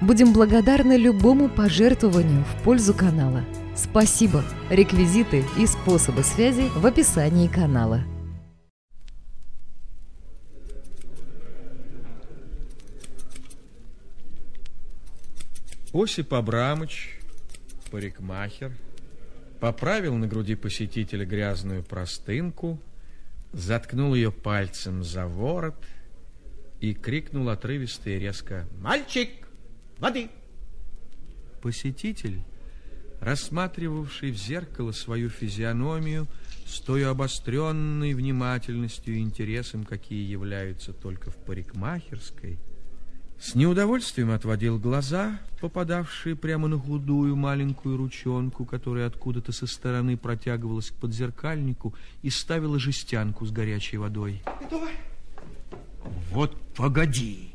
Будем благодарны любому пожертвованию в пользу канала. Спасибо! Реквизиты и способы связи в описании канала. Осип Абрамыч, парикмахер, поправил на груди посетителя грязную простынку, заткнул ее пальцем за ворот и крикнул отрывисто и резко «Мальчик!» Воды. Посетитель, рассматривавший в зеркало свою физиономию с той обостренной внимательностью и интересом, какие являются только в парикмахерской, с неудовольствием отводил глаза, попадавшие прямо на худую маленькую ручонку, которая откуда-то со стороны протягивалась к подзеркальнику и ставила жестянку с горячей водой. Давай. Вот погоди!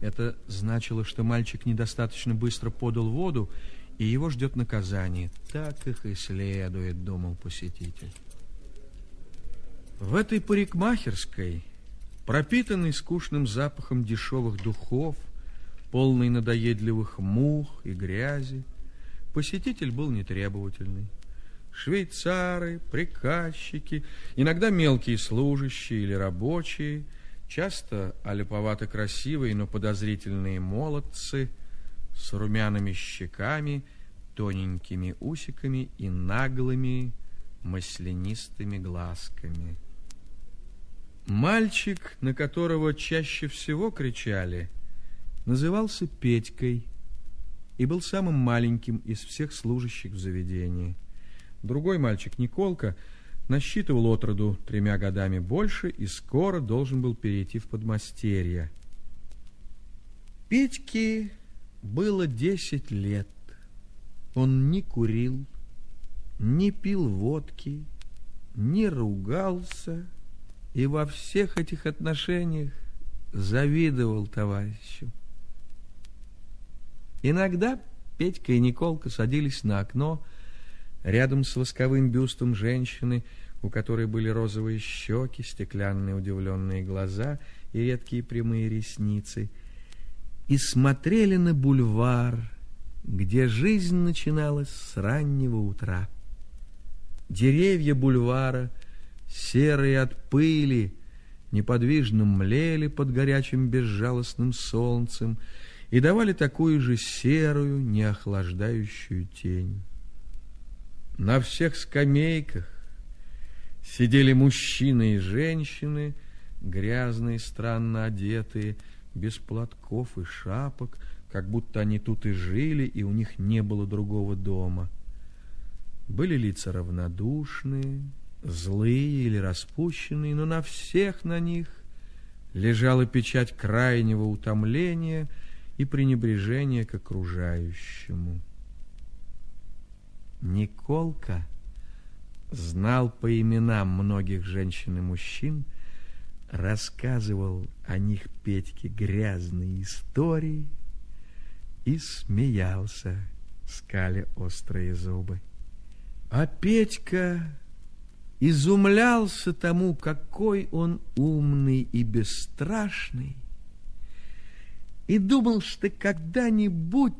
Это значило, что мальчик недостаточно быстро подал воду, и его ждет наказание. Так их и следует, думал посетитель. В этой парикмахерской, пропитанной скучным запахом дешевых духов, полной надоедливых мух и грязи, посетитель был нетребовательный. Швейцары, приказчики, иногда мелкие служащие или рабочие – Часто олиповато красивые, но подозрительные молодцы с румяными щеками, тоненькими усиками и наглыми маслянистыми глазками. Мальчик, на которого чаще всего кричали, назывался Петькой и был самым маленьким из всех служащих в заведении. Другой мальчик, Николка, насчитывал отроду тремя годами больше и скоро должен был перейти в подмастерье. Петьке было десять лет. Он не курил, не пил водки, не ругался и во всех этих отношениях завидовал товарищу. Иногда Петька и Николка садились на окно, Рядом с восковым бюстом женщины, у которой были розовые щеки, стеклянные удивленные глаза и редкие прямые ресницы, и смотрели на бульвар, где жизнь начиналась с раннего утра. Деревья бульвара, серые от пыли, неподвижно млели под горячим безжалостным солнцем и давали такую же серую, неохлаждающую тень. На всех скамейках сидели мужчины и женщины, грязные, странно одетые, без платков и шапок, как будто они тут и жили, и у них не было другого дома. Были лица равнодушные, злые или распущенные, но на всех на них лежала печать крайнего утомления и пренебрежения к окружающему. Николка знал по именам многих женщин и мужчин, рассказывал о них Петьке грязные истории и смеялся, скали острые зубы. А Петька изумлялся тому, какой он умный и бесстрашный, и думал, что когда-нибудь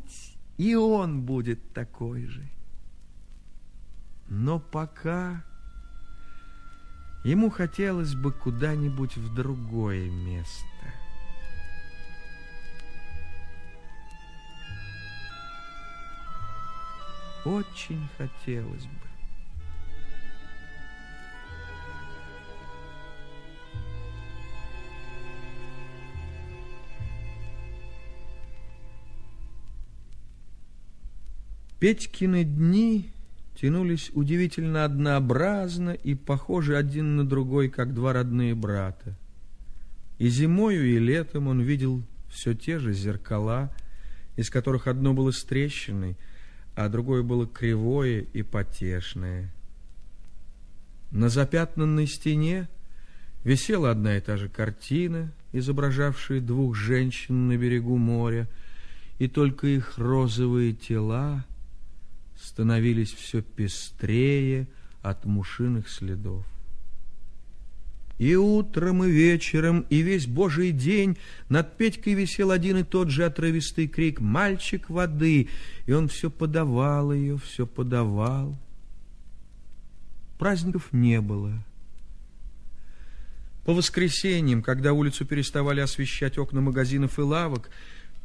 и он будет такой же. Но пока ему хотелось бы куда-нибудь в другое место. Очень хотелось бы. Петькины дни тянулись удивительно однообразно и похожи один на другой, как два родные брата. И зимою, и летом он видел все те же зеркала, из которых одно было с трещиной, а другое было кривое и потешное. На запятнанной стене висела одна и та же картина, изображавшая двух женщин на берегу моря, и только их розовые тела становились все пестрее от мушиных следов. И утром, и вечером, и весь божий день над Петькой висел один и тот же отрывистый крик «Мальчик воды!» И он все подавал ее, все подавал. Праздников не было. По воскресеньям, когда улицу переставали освещать окна магазинов и лавок,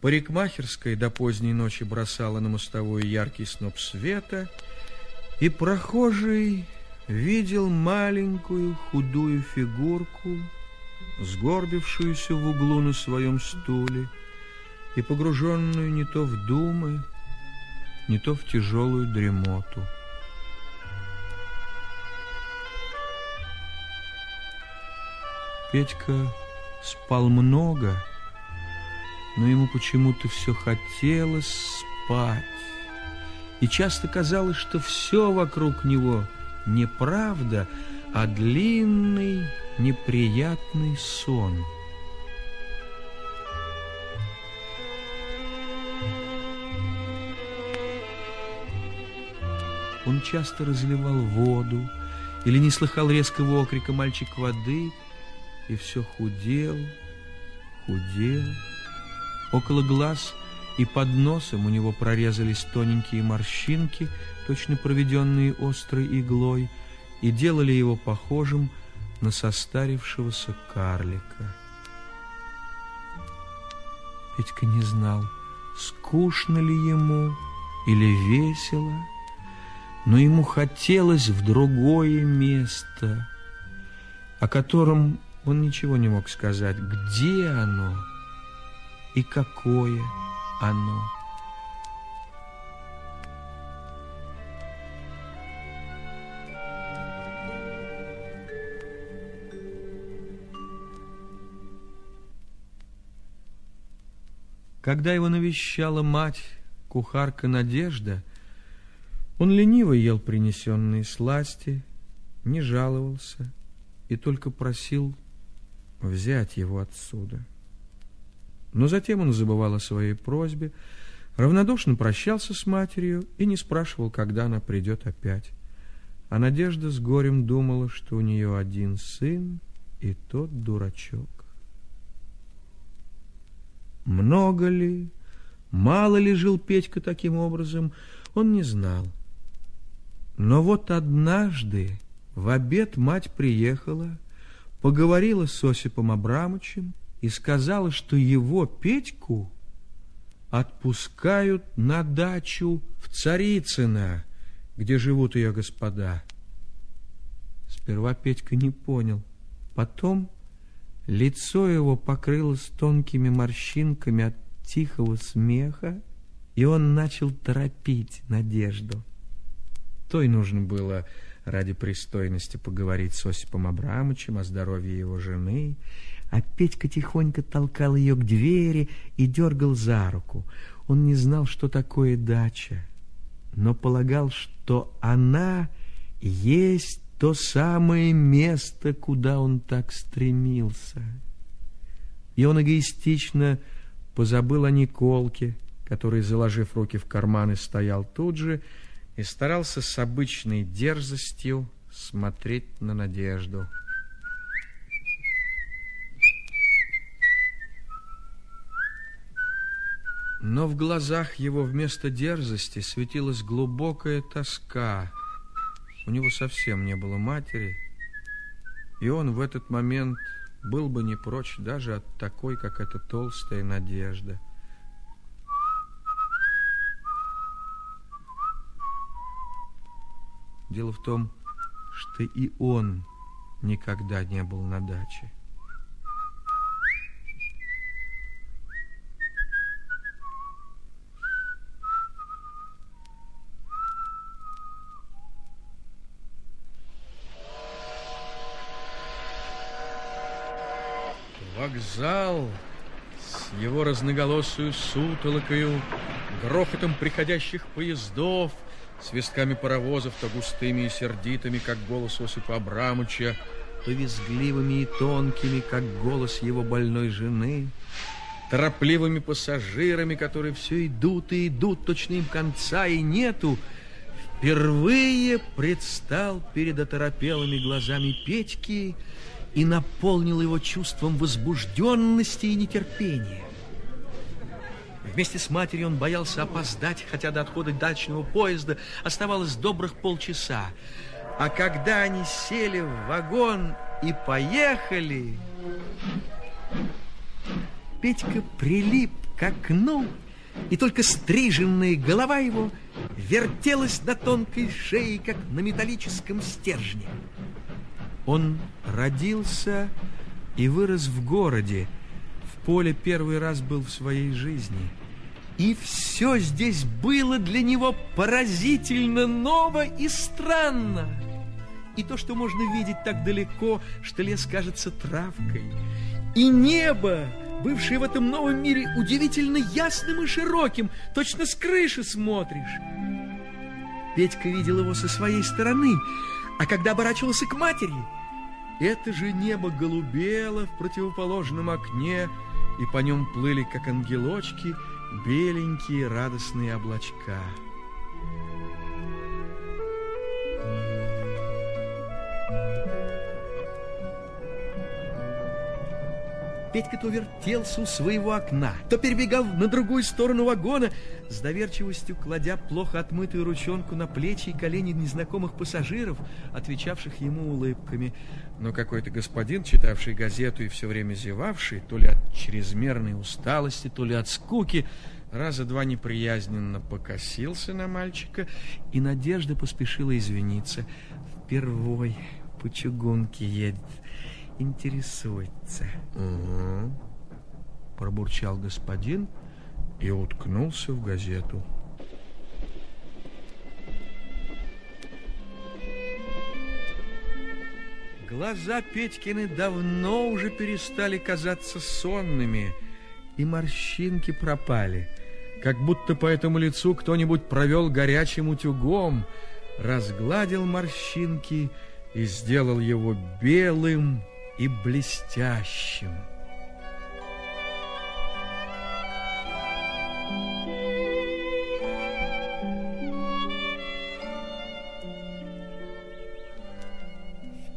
парикмахерская до поздней ночи бросала на мостовую яркий сноп света, и прохожий видел маленькую худую фигурку, сгорбившуюся в углу на своем стуле и погруженную не то в думы, не то в тяжелую дремоту. Петька спал много, но ему почему-то все хотелось спать. И часто казалось, что все вокруг него — не правда, а длинный неприятный сон. Он часто разливал воду или не слыхал резкого окрика «мальчик воды» и все худел, худел. Около глаз и под носом у него прорезались тоненькие морщинки, точно проведенные острой иглой, и делали его похожим на состарившегося карлика. Петька не знал, скучно ли ему или весело, но ему хотелось в другое место, о котором он ничего не мог сказать, где оно и какое оно. Когда его навещала мать, кухарка Надежда, он лениво ел принесенные сласти, не жаловался и только просил взять его отсюда. Но затем он забывал о своей просьбе, равнодушно прощался с матерью и не спрашивал, когда она придет опять. А Надежда с горем думала, что у нее один сын, и тот дурачок. Много ли, мало ли жил Петька таким образом, он не знал. Но вот однажды в обед мать приехала, поговорила с Осипом Абрамовичем и сказала, что его Петьку отпускают на дачу в Царицыно, где живут ее господа. Сперва Петька не понял, потом Лицо его покрылось тонкими морщинками от тихого смеха, и он начал торопить Надежду. То и нужно было ради пристойности поговорить с Осипом Абрамовичем о здоровье его жены, а Петька тихонько толкал ее к двери и дергал за руку. Он не знал, что такое дача, но полагал, что она есть то самое место, куда он так стремился. И он эгоистично позабыл о Николке, который, заложив руки в карманы, стоял тут же и старался с обычной дерзостью смотреть на надежду. Но в глазах его вместо дерзости светилась глубокая тоска — у него совсем не было матери, и он в этот момент был бы не прочь даже от такой, как эта толстая надежда. Дело в том, что и он никогда не был на даче. Вокзал с его разноголосую сутолокою грохотом приходящих поездов, свистками паровозов, то густыми и сердитыми, как голос Осипа Абрамовича, то визгливыми и тонкими, как голос его больной жены, торопливыми пассажирами, которые все идут и идут, точно им конца и нету, впервые предстал перед оторопелыми глазами Петьки и наполнил его чувством возбужденности и нетерпения. Вместе с матерью он боялся опоздать, хотя до отхода дачного поезда оставалось добрых полчаса. А когда они сели в вагон и поехали, Петька прилип к окну, и только стриженная голова его вертелась на тонкой шее, как на металлическом стержне. Он родился и вырос в городе, в поле первый раз был в своей жизни – и все здесь было для него поразительно ново и странно. И то, что можно видеть так далеко, что лес кажется травкой. И небо, бывшее в этом новом мире удивительно ясным и широким, точно с крыши смотришь. Петька видел его со своей стороны, а когда оборачивался к матери, это же небо голубело в противоположном окне, и по нем плыли, как ангелочки, беленькие радостные облачка. Петька то вертелся у своего окна, то перебегал на другую сторону вагона, с доверчивостью кладя плохо отмытую ручонку на плечи и колени незнакомых пассажиров, отвечавших ему улыбками. Но какой-то господин, читавший газету и все время зевавший, то ли от чрезмерной усталости, то ли от скуки, раза два неприязненно покосился на мальчика, и Надежда поспешила извиниться. Впервой по чугунке едет интересуется. Угу. Пробурчал господин и уткнулся в газету. Глаза Петькины давно уже перестали казаться сонными, и морщинки пропали, как будто по этому лицу кто-нибудь провел горячим утюгом, разгладил морщинки и сделал его белым, и блестящим.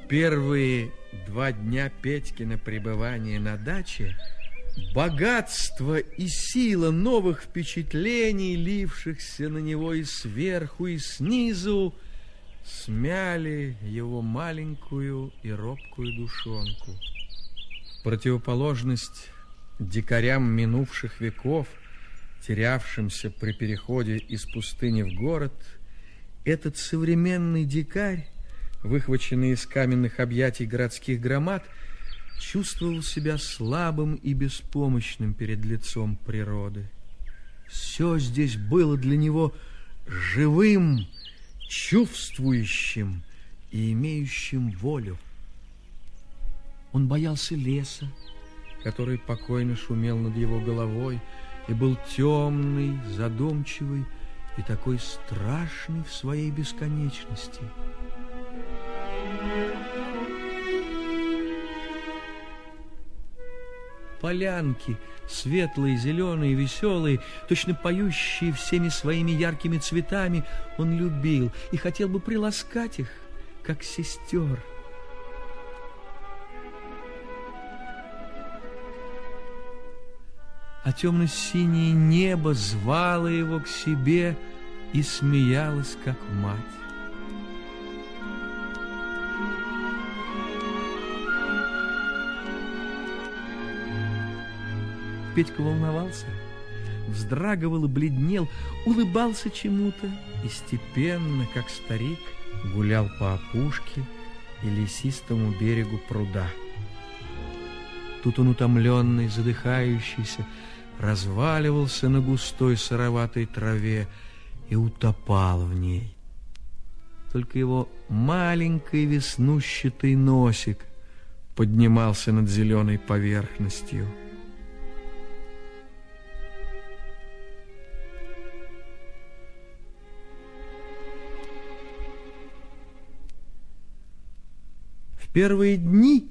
Первые два дня Петькина пребывания на даче богатство и сила новых впечатлений, лившихся на него и сверху, и снизу, смяли его маленькую и робкую душонку. В противоположность дикарям минувших веков, терявшимся при переходе из пустыни в город, этот современный дикарь, выхваченный из каменных объятий городских громад, чувствовал себя слабым и беспомощным перед лицом природы. Все здесь было для него живым чувствующим и имеющим волю. Он боялся леса, который покойно шумел над его головой и был темный, задумчивый и такой страшный в своей бесконечности. Полянки — светлые, зеленые, веселые, точно поющие всеми своими яркими цветами, он любил и хотел бы приласкать их, как сестер. А темно-синее небо звало его к себе и смеялось, как мать. Петька волновался, вздрагивал и бледнел, улыбался чему-то и степенно, как старик, гулял по опушке и лесистому берегу пруда. Тут он утомленный, задыхающийся, разваливался на густой сыроватой траве и утопал в ней. Только его маленький веснущатый носик поднимался над зеленой поверхностью. Первые дни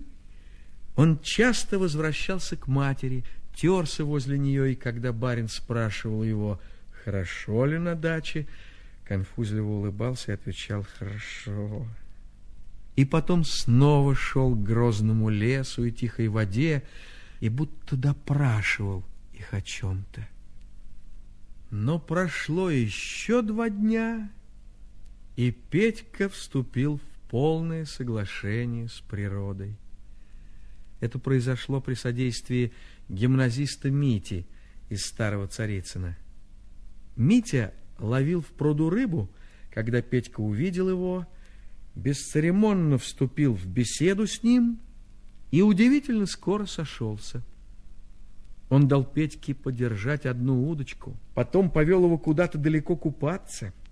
он часто возвращался к матери, терся возле нее, и когда барин спрашивал его, хорошо ли на даче, конфузливо улыбался и отвечал «хорошо». И потом снова шел к грозному лесу и тихой воде, и будто допрашивал их о чем-то. Но прошло еще два дня, и Петька вступил в полное соглашение с природой. Это произошло при содействии гимназиста Мити из Старого Царицына. Митя ловил в пруду рыбу, когда Петька увидел его, бесцеремонно вступил в беседу с ним и удивительно скоро сошелся. Он дал Петьке подержать одну удочку, потом повел его куда-то далеко купаться –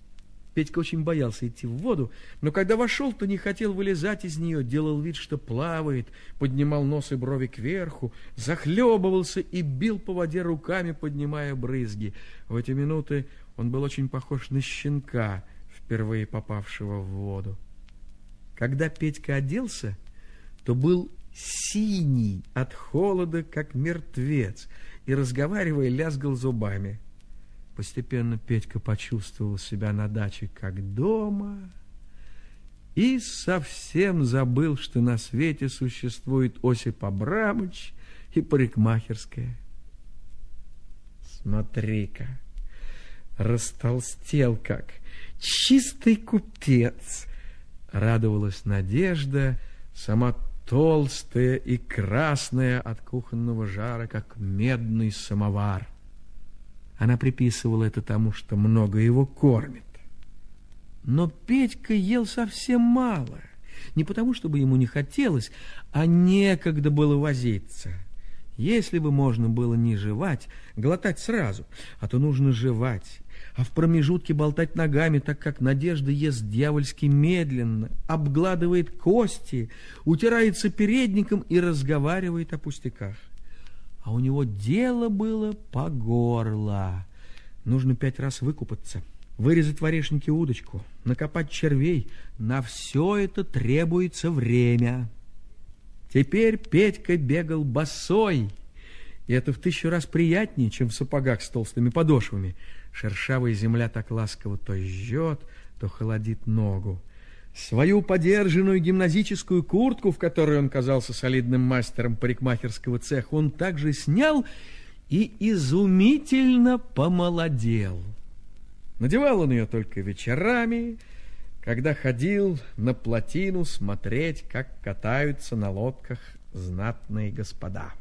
Петька очень боялся идти в воду, но когда вошел, то не хотел вылезать из нее, делал вид, что плавает, поднимал нос и брови кверху, захлебывался и бил по воде руками, поднимая брызги. В эти минуты он был очень похож на щенка, впервые попавшего в воду. Когда Петька оделся, то был синий от холода, как мертвец, и, разговаривая, лязгал зубами. Постепенно Петька почувствовал себя на даче как дома и совсем забыл, что на свете существует Осип Абрамович и парикмахерская. Смотри-ка, растолстел как чистый купец. Радовалась Надежда, сама толстая и красная от кухонного жара, как медный самовар. Она приписывала это тому, что много его кормит. Но Петька ел совсем мало. Не потому, чтобы ему не хотелось, а некогда было возиться. Если бы можно было не жевать, глотать сразу, а то нужно жевать, а в промежутке болтать ногами, так как Надежда ест дьявольски медленно, обгладывает кости, утирается передником и разговаривает о пустяках а у него дело было по горло. Нужно пять раз выкупаться, вырезать в орешнике удочку, накопать червей. На все это требуется время. Теперь Петька бегал босой, и это в тысячу раз приятнее, чем в сапогах с толстыми подошвами. Шершавая земля так ласково то жжет, то холодит ногу. Свою подержанную гимназическую куртку, в которой он казался солидным мастером парикмахерского цеха, он также снял и изумительно помолодел. Надевал он ее только вечерами, когда ходил на плотину смотреть, как катаются на лодках знатные господа.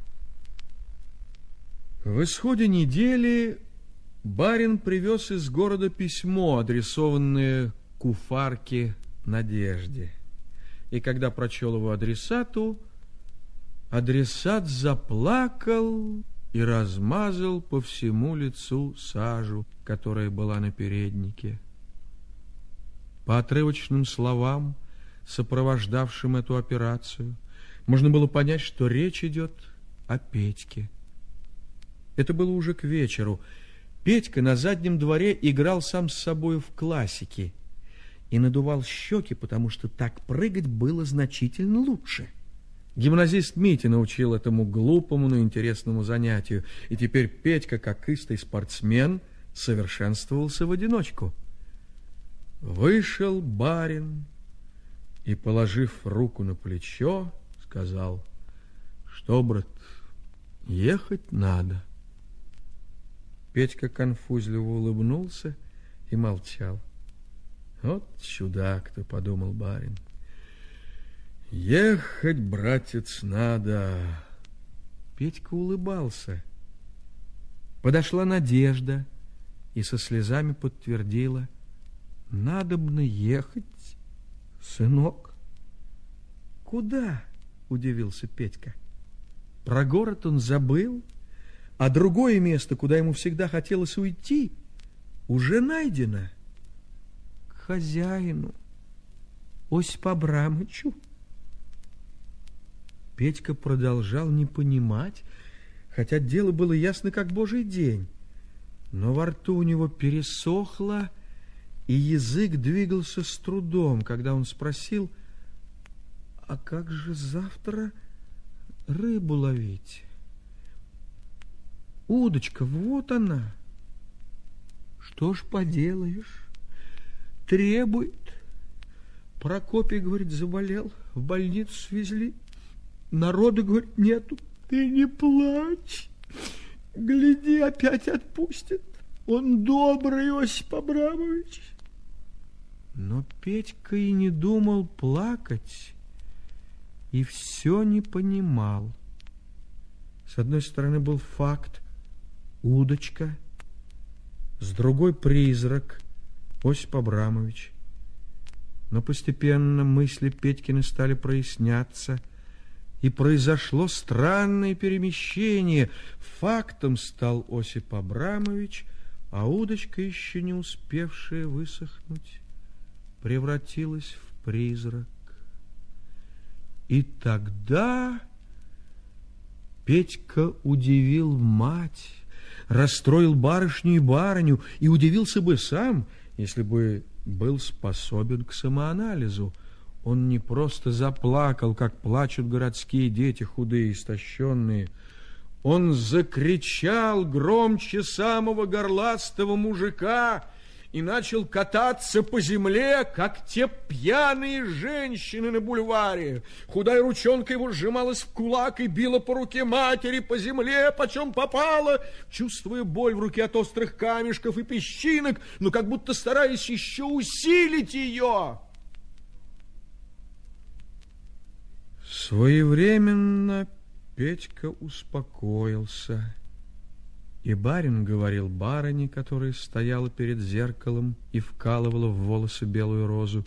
В исходе недели барин привез из города письмо, адресованное куфарке Надежде. И когда прочел его адресату, адресат заплакал и размазал по всему лицу сажу, которая была на переднике. По отрывочным словам, сопровождавшим эту операцию, можно было понять, что речь идет о Петьке. Это было уже к вечеру. Петька на заднем дворе играл сам с собой в классики – и надувал щеки, потому что так прыгать было значительно лучше. Гимназист Митя научил этому глупому, но интересному занятию, и теперь Петька, как истый спортсмен, совершенствовался в одиночку. Вышел барин и, положив руку на плечо, сказал, что, брат, ехать надо. Петька конфузливо улыбнулся и молчал. Вот чудак-то, подумал барин. Ехать, братец, надо. Петька улыбался. Подошла Надежда и со слезами подтвердила. Надобно ехать, сынок. Куда? Удивился Петька. Про город он забыл, а другое место, куда ему всегда хотелось уйти, уже найдено хозяину, Осипу Абрамычу. Петька продолжал не понимать, хотя дело было ясно, как божий день. Но во рту у него пересохло, и язык двигался с трудом, когда он спросил, А как же завтра рыбу ловить? Удочка, вот она. Что ж поделаешь? Требует. Прокопий, говорит, заболел, в больницу свезли. Народу, говорит, нету. Ты не плачь. Гляди, опять отпустит. Он добрый, Осип Абрамович. Но Петька и не думал плакать, и все не понимал. С одной стороны был факт, удочка, с другой призрак, Осип Абрамович. Но постепенно мысли Петькины стали проясняться, и произошло странное перемещение. Фактом стал Осип Абрамович, а удочка, еще не успевшая высохнуть, превратилась в призрак. И тогда Петька удивил мать, расстроил барышню и барыню, и удивился бы сам, если бы был способен к самоанализу. Он не просто заплакал, как плачут городские дети, худые, истощенные. Он закричал громче самого горластого мужика — и начал кататься по земле, как те пьяные женщины на бульваре. Худая ручонка его сжималась в кулак и била по руке матери, по земле, почем попало, чувствуя боль в руке от острых камешков и песчинок, но как будто стараясь еще усилить ее. Своевременно Петька успокоился и барин говорил барыне, которая стояла перед зеркалом и вкалывала в волосы белую розу,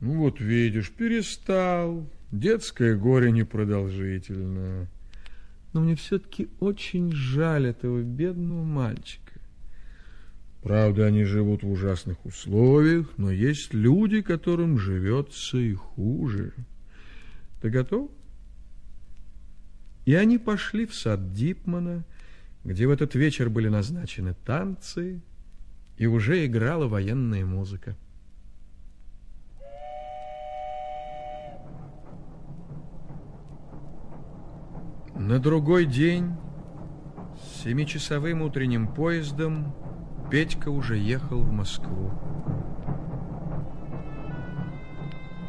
«Ну вот видишь, перестал. Детское горе непродолжительно. Но мне все-таки очень жаль этого бедного мальчика. Правда, они живут в ужасных условиях, но есть люди, которым живется и хуже. Ты готов?» И они пошли в сад Дипмана, где в этот вечер были назначены танцы и уже играла военная музыка. На другой день с семичасовым утренним поездом Петька уже ехал в Москву.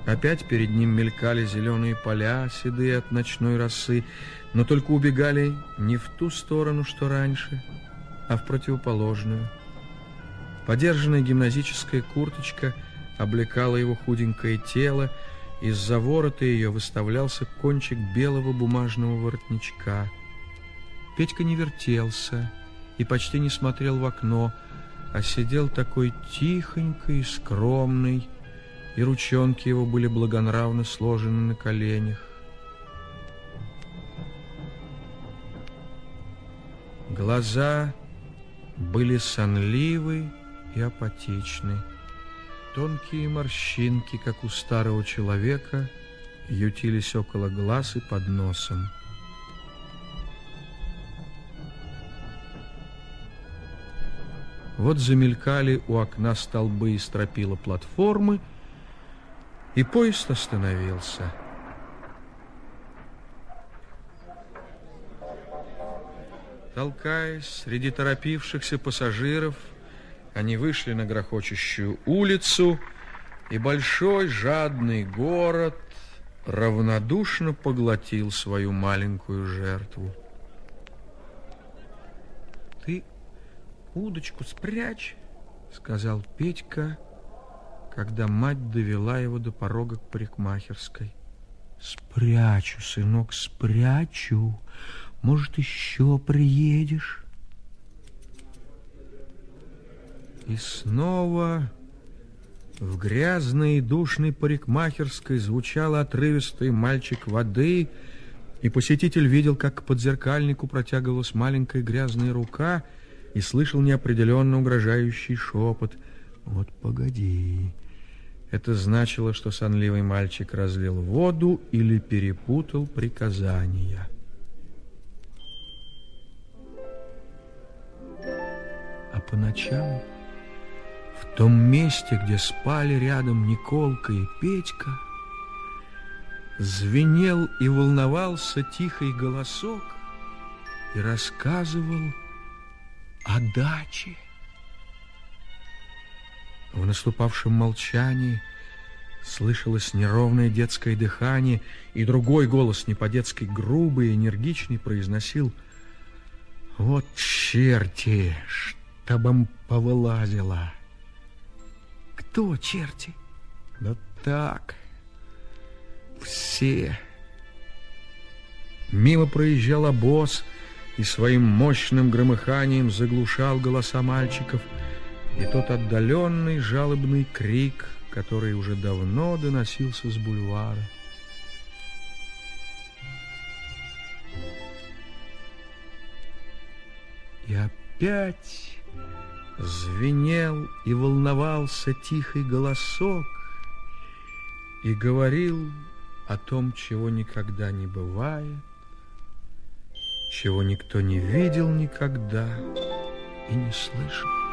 Опять перед ним мелькали зеленые поля, седые от ночной росы, но только убегали не в ту сторону, что раньше, а в противоположную. Подержанная гимназическая курточка облекала его худенькое тело, из-за ворота ее выставлялся кончик белого бумажного воротничка. Петька не вертелся и почти не смотрел в окно, а сидел такой тихонький и скромный, и ручонки его были благонравно сложены на коленях. Глаза были сонливы и апатичны. Тонкие морщинки, как у старого человека, ютились около глаз и под носом. Вот замелькали у окна столбы и стропила платформы, и поезд остановился. Толкаясь среди торопившихся пассажиров, они вышли на грохочущую улицу, и большой жадный город равнодушно поглотил свою маленькую жертву. «Ты удочку спрячь», — сказал Петька, когда мать довела его до порога к парикмахерской. «Спрячу, сынок, спрячу. Может, еще приедешь?» И снова в грязной и душной парикмахерской звучал отрывистый мальчик воды, и посетитель видел, как к подзеркальнику протягивалась маленькая грязная рука и слышал неопределенно угрожающий шепот. «Вот погоди, это значило, что сонливый мальчик разлил воду или перепутал приказания. А по ночам в том месте, где спали рядом Николка и Петька, звенел и волновался тихий голосок и рассказывал о даче. В наступавшем молчании слышалось неровное детское дыхание, и другой голос, не по-детски грубый и энергичный, произносил «Вот черти, чтоб им повылазило!» Кто черти? Да так, все. Мимо проезжал обоз и своим мощным громыханием заглушал голоса мальчиков и тот отдаленный жалобный крик, который уже давно доносился с бульвара. И опять звенел и волновался тихий голосок и говорил о том, чего никогда не бывает, чего никто не видел никогда и не слышал.